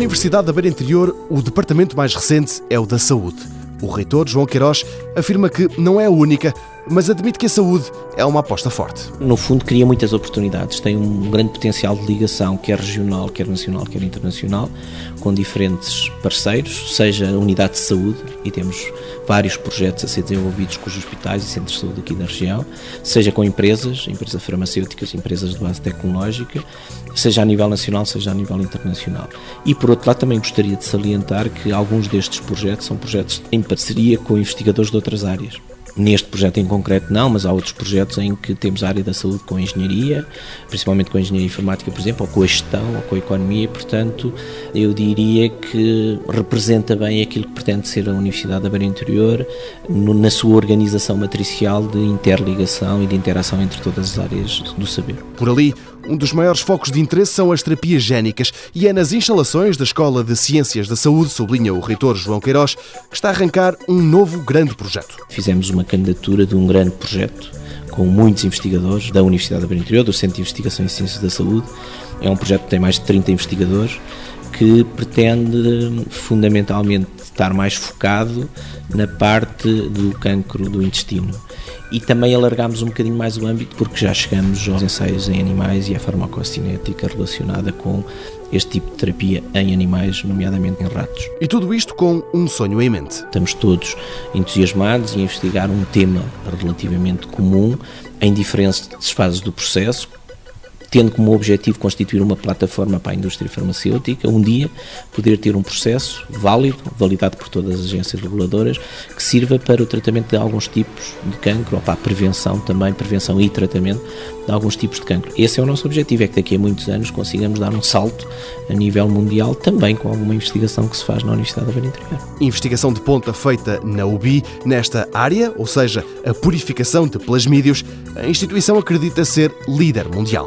Universidade da Beira Interior, o departamento mais recente é o da saúde. O reitor, João Queiroz, afirma que não é a única, mas admite que a saúde é uma aposta forte. No fundo, cria muitas oportunidades, tem um grande potencial de ligação, quer regional, quer nacional, quer internacional, com diferentes parceiros, seja a unidade de saúde, e temos vários projetos a ser desenvolvidos com os hospitais e centros de saúde aqui da região, seja com empresas, empresas farmacêuticas, empresas de base tecnológica, seja a nível nacional, seja a nível internacional. E por outro lado, também gostaria de salientar que alguns destes projetos são projetos em parceria com investigadores de outras áreas. Neste projeto em concreto não, mas há outros projetos em que temos a área da saúde com engenharia, principalmente com a engenharia informática, por exemplo, ou com a gestão, ou com a economia, portanto, eu diria que representa bem aquilo que pretende ser a Universidade da Beira Interior no, na sua organização matricial de interligação e de interação entre todas as áreas do saber. Por ali, um dos maiores focos de interesse são as terapias génicas e é nas instalações da Escola de Ciências da Saúde, sublinha o reitor João Queiroz, que está a arrancar um novo grande projeto. Fizemos uma candidatura de um grande projeto com muitos investigadores da Universidade do Interior, do Centro de Investigação em Ciências da Saúde. É um projeto que tem mais de 30 investigadores que pretende fundamentalmente estar mais focado na parte do cancro do intestino. E também alargamos um bocadinho mais o âmbito porque já chegamos aos ensaios em animais e à farmacocinética relacionada com este tipo de terapia em animais, nomeadamente em ratos. E tudo isto com um sonho em mente. Estamos todos entusiasmados em investigar um tema relativamente comum em diferentes fases do processo, tendo como objetivo constituir uma plataforma para a indústria farmacêutica, um dia poder ter um processo válido, validado por todas as agências reguladoras, que sirva para o tratamento de alguns tipos de cancro, ou para a prevenção também, prevenção e tratamento de alguns tipos de cancro. Esse é o nosso objetivo, é que daqui a muitos anos consigamos dar um salto a nível mundial, também com alguma investigação que se faz na Universidade da Beira Interior. Investigação de ponta feita na UBI, nesta área, ou seja, a purificação de plasmídios, a instituição acredita ser líder mundial.